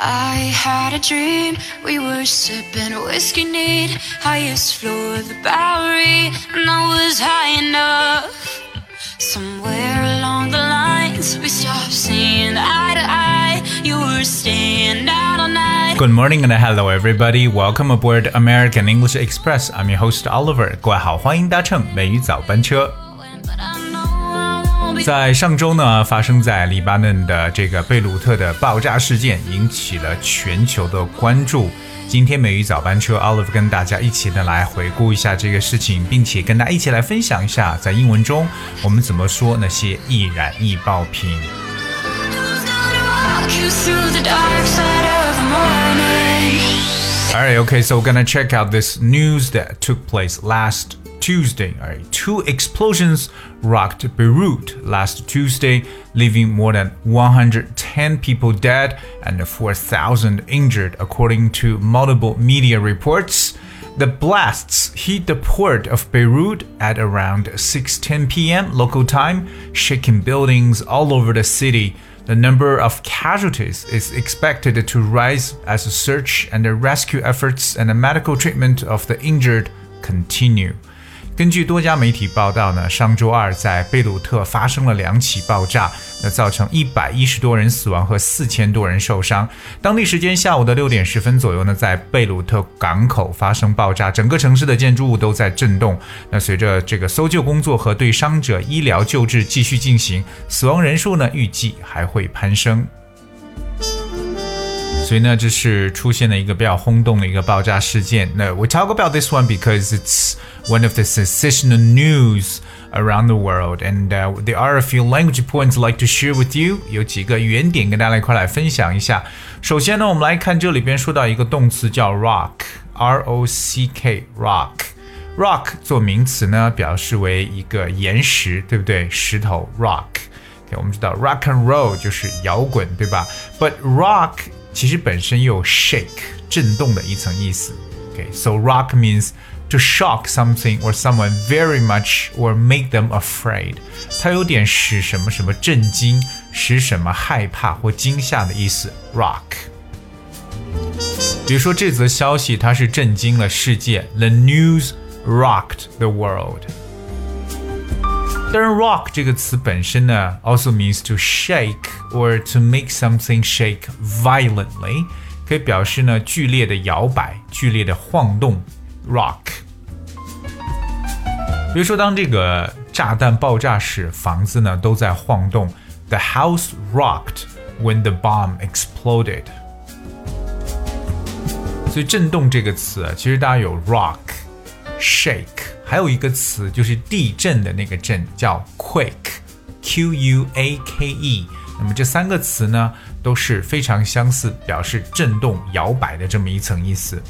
I had a dream, we were sipping whiskey neat, highest floor of the Bowery, and I was high enough. Somewhere along the lines, we stopped seeing eye to eye. You were staying out all night. Good morning and hello everybody. Welcome aboard American English Express. I'm your host Oliver. 各位好，欢迎搭乘美语早班车。 在上周呢，发生在黎巴嫩的这个贝鲁特的爆炸事件引起了全球的关注。今天美语早班车 Olive 跟大家一起呢来回顾一下这个事情，并且跟大家一起来分享一下在英文中我们怎么说那些易燃易爆品。Alright, okay, so we're gonna check out this news that took place last Tuesday. Two explosions rocked Beirut last Tuesday, leaving more than 110 people dead and 4,000 injured, according to multiple media reports. The blasts hit the port of Beirut at around 6:10 p.m. local time, shaking buildings all over the city. The number of casualties is expected to rise as search and rescue efforts and the medical treatment of the injured continue. 根据多家媒体报道呢，上周二在贝鲁特发生了两起爆炸，那造成一百一十多人死亡和四千多人受伤。当地时间下午的六点十分左右呢，在贝鲁特港口发生爆炸，整个城市的建筑物都在震动。那随着这个搜救工作和对伤者医疗救治继续进行，死亡人数呢预计还会攀升。所以呢，这是出现了一个比较轰动的一个爆炸事件。那 we talk about this one because it's one of the sensational news around the world, and uh, there are a few language points I'd like to share with you. 有几个原点跟大家一块来分享一下。首先呢，我们来看这里边说到一个动词叫 rock，r o c k，rock。rock 做名词呢，表示为一个岩石，对不对？石头 rock。OK，我们知道 rock and roll 就是摇滚，对吧？But rock 其实本身又有 shake 震动的一层意思。OK，so、rock means to shock something or someone very much or make them afraid。它有点使什么什么震惊，使什么害怕或惊吓的意思。rock。比如说这则消息，它是震惊了世界。The news rocked the world。 当然，rock 这个词本身呢，also means to shake or to make something shake violently，可以表示呢剧烈的摇摆、剧烈的晃动。rock。比如说，当这个炸弹爆炸时，房子呢都在晃动。The house rocked when the bomb exploded。所以“震动”这个词啊，其实大家有 rock、shake， 还有一个词就是地震的那个震，叫 quake，q u a k e。那么这三个词呢，都是非常相似，表示震动、摇摆的这么一层意思。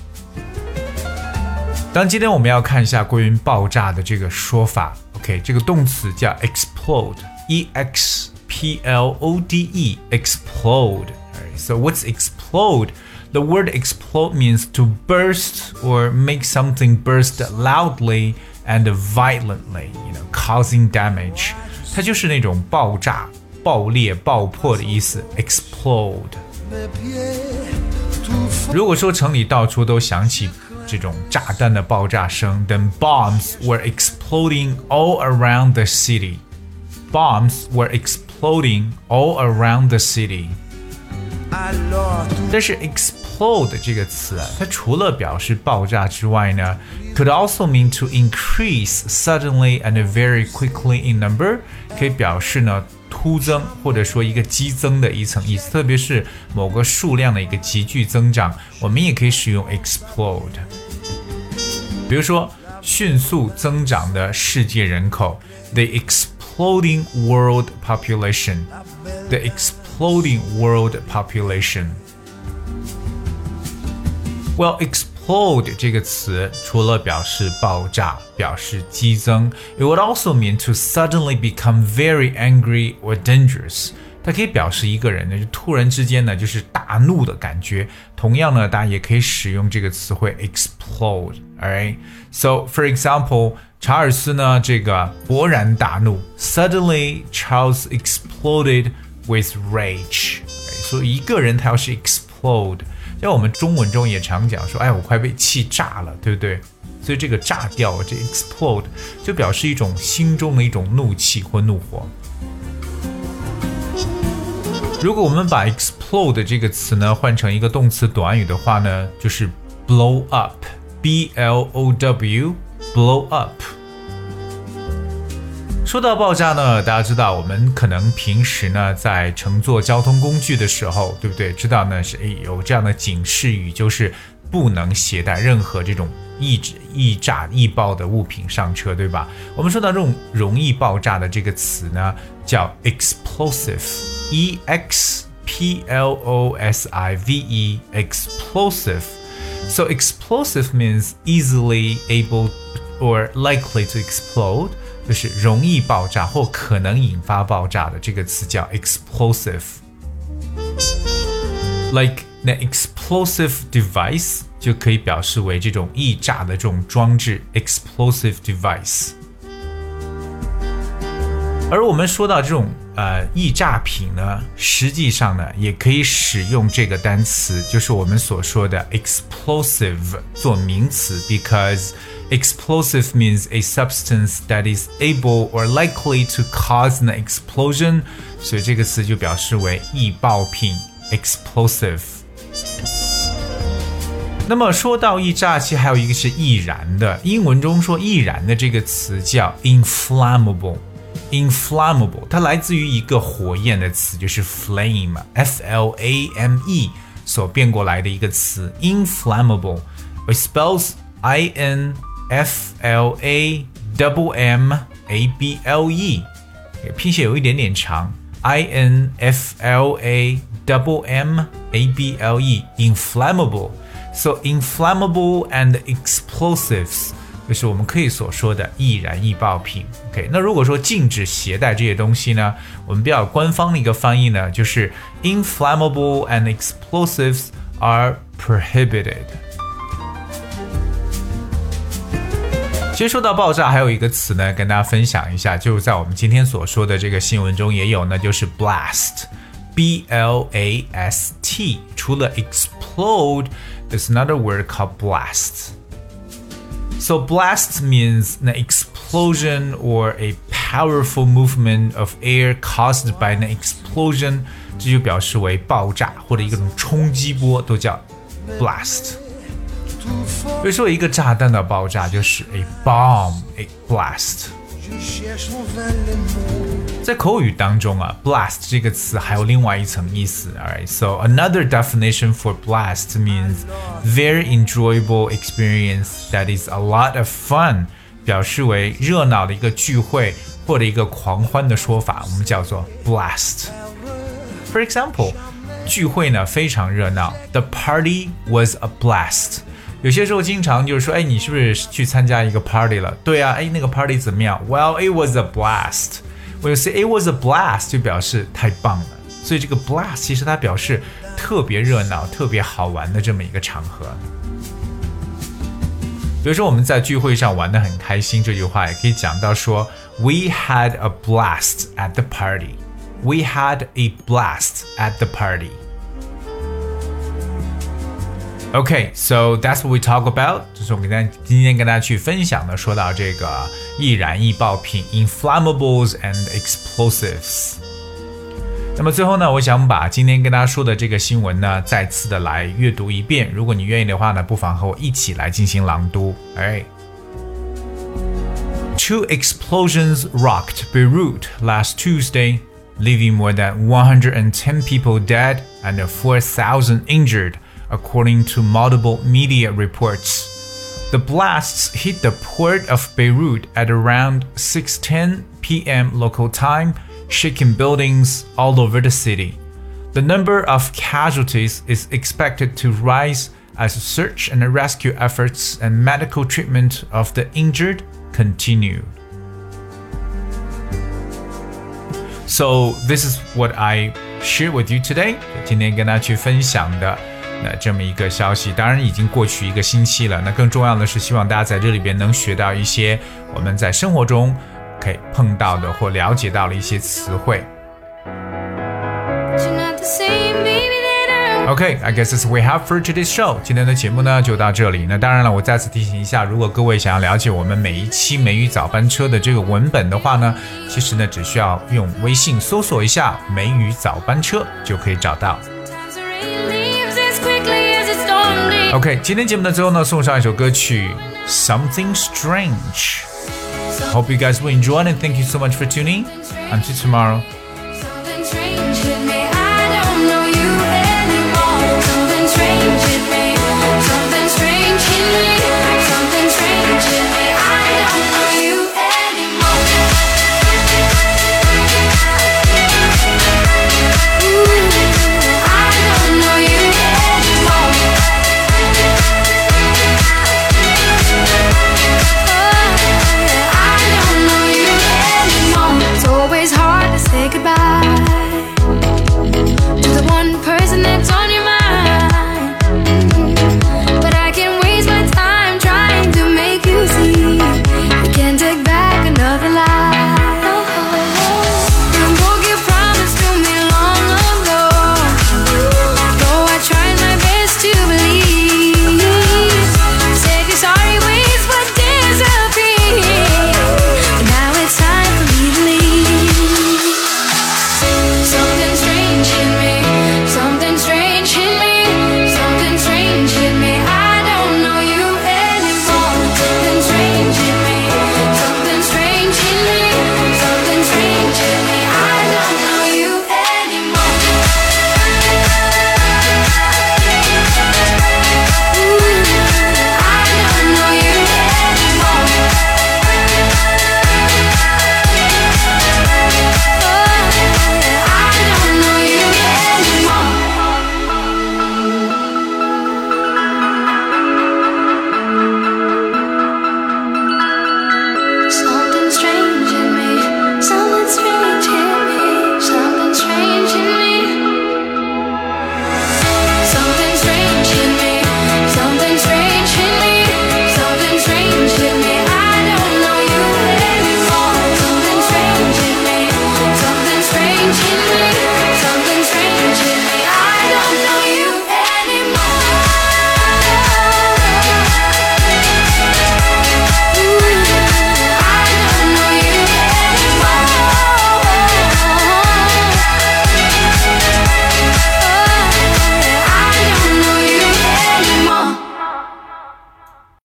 当，今天我们要看一下关于爆炸的这个说法。OK，这个动词叫 explode，e x p l o d e，explode。So what's explode? The word explode means to burst or make something burst loudly and violently, you know, causing damage. 它就是那种爆炸、爆裂、爆破的意思。explode。如果说城里到处都响起这种炸弹的爆炸声，then bombs were exploding all around the city. Bombs were exploding all around the city. 但是 explode 这个词啊，它除了表示爆炸之外呢，could also mean to increase suddenly and very quickly in number，可以表示呢突增或者说一个激增的一层意思，特别是某个数量的一个急剧增长，我们也可以使用 explode。比如说迅速增长的世界人口，the exploding world population，the exploding world population。Well, explode 这个词除了表示爆炸、表示激增，it would also mean to suddenly become very angry or dangerous。它可以表示一个人呢，就突然之间呢，就是大怒的感觉。同样呢，大家也可以使用这个词汇 explode。Alright, so for example，查尔斯呢，这个勃然大怒，suddenly Charles exploded With rage。所以一个人他要是 explode 像我们中文中也常讲说，哎，我快被气炸了，对不对？所以这个炸掉，这 explode 就表示一种心中的一种怒气或怒火。如果我们把 explode 这个词呢换成一个动词短语的话呢，就是 blow up，b l o w，blow up。说到爆炸呢，大家知道我们可能平时呢在乘坐交通工具的时候，对不对？知道呢是有这样的警示语，就是不能携带任何这种易易炸易爆的物品上车，对吧？我们说到这种容易爆炸的这个词呢，叫 explosive。E X P L O S I V E explosive. So explosive means easily able or likely to explode，就是容易爆炸或可能引发爆炸的这个词叫 explosive。Like an explosive device 就可以表示为这种易炸的这种装置 explosive device。而我们说到这种呃，易炸品呢，实际上呢，也可以使用这个单词，就是我们所说的 explosive 做名词，because explosive means a substance that is able or likely to cause an explosion，所以这个词就表示为易爆品 explosive。那么说到易炸，其实还有一个是易燃的，英文中说易燃的这个词叫 inflammable。inflammable，它来自于一个火焰的词，就是 flame，f l a m e 所变过来的一个词，inflammable。It spells I N F L A double M A B L E，拼写有一点点长，I N F L A double M A B L E，inflammable。So inflammable and explosives 就是我们可以所说的易燃易爆品。OK，那如果说禁止携带这些东西呢，我们比较官方的一个翻译呢，就是 inflammable and explosives are prohibited。 其实说到爆炸，还有一个词呢，跟大家分享一下，就是在我们今天所说的这个新闻中也有呢，就是 blast，b l a s t。除了 explode，there's another word called blast。So blast means an explosion or a powerful movement of air caused by an explosion，这就表示为爆炸或者一种冲击波，都叫 blast。 比如说一个炸弹的爆炸就是 a bomb，a blast。在口语当中啊，blast 这个词还有另外一层意思。Alright, so another definition for blast means very enjoyable experience that is a lot of fun，表示为热闹的一个聚会或者一个狂欢的说法，我们叫做 blast。For example，聚会呢非常热闹，The party was a blast。 有些时候经常就是说，哎，你是不是去参加一个 party 了？对啊，哎，那个 party 怎么样？Well, it was a blast. When you say it was a blast，就表示太棒了。所以这个 blast 其实它表示特别热闹、特别好玩的这么一个场合。比如说我们在聚会上玩的很开心，这句话也可以讲到说，We had a blast at the party. We had a blast at the party. Okay, so that's what we talk about。这是我们跟今天跟大家去分享的，说到这个易燃易爆品 （inflammables and explosives）。那么最后呢，我想把今天跟大家说的这个新闻呢，再次的来阅读一遍。如果你愿意的话呢，不妨和我一起来进行朗读。哎。Two explosions rocked Beirut last Tuesday, leaving more than 110 people dead and 4,000 injured according to multiple media reports. The blasts hit the port of Beirut at around 6:10 p.m. local time, shaking buildings all over the city. The number of casualties is expected to rise as search and rescue efforts and medical treatment of the injured continue. So this is what I share with you today. 今天跟大家去分享的。 那这么一个消息，当然已经过去一个星期了。那更重要的是，希望大家在这里边能学到一些我们在生活中可以碰到的或了解到的一些词汇。Okay, I guess that's we have for today's show. 今天的节目呢就到这里。那当然了，我再次提醒一下，如果各位想要了解我们每一期美语早班车的这个文本的话呢，其实呢只需要用微信搜索一下“美语早班车”就可以找到。OK，今天节目的最后呢，送上一首歌曲《Something Strange》。Hope you guys will enjoy and thank you so much for tuning. Until tomorrow.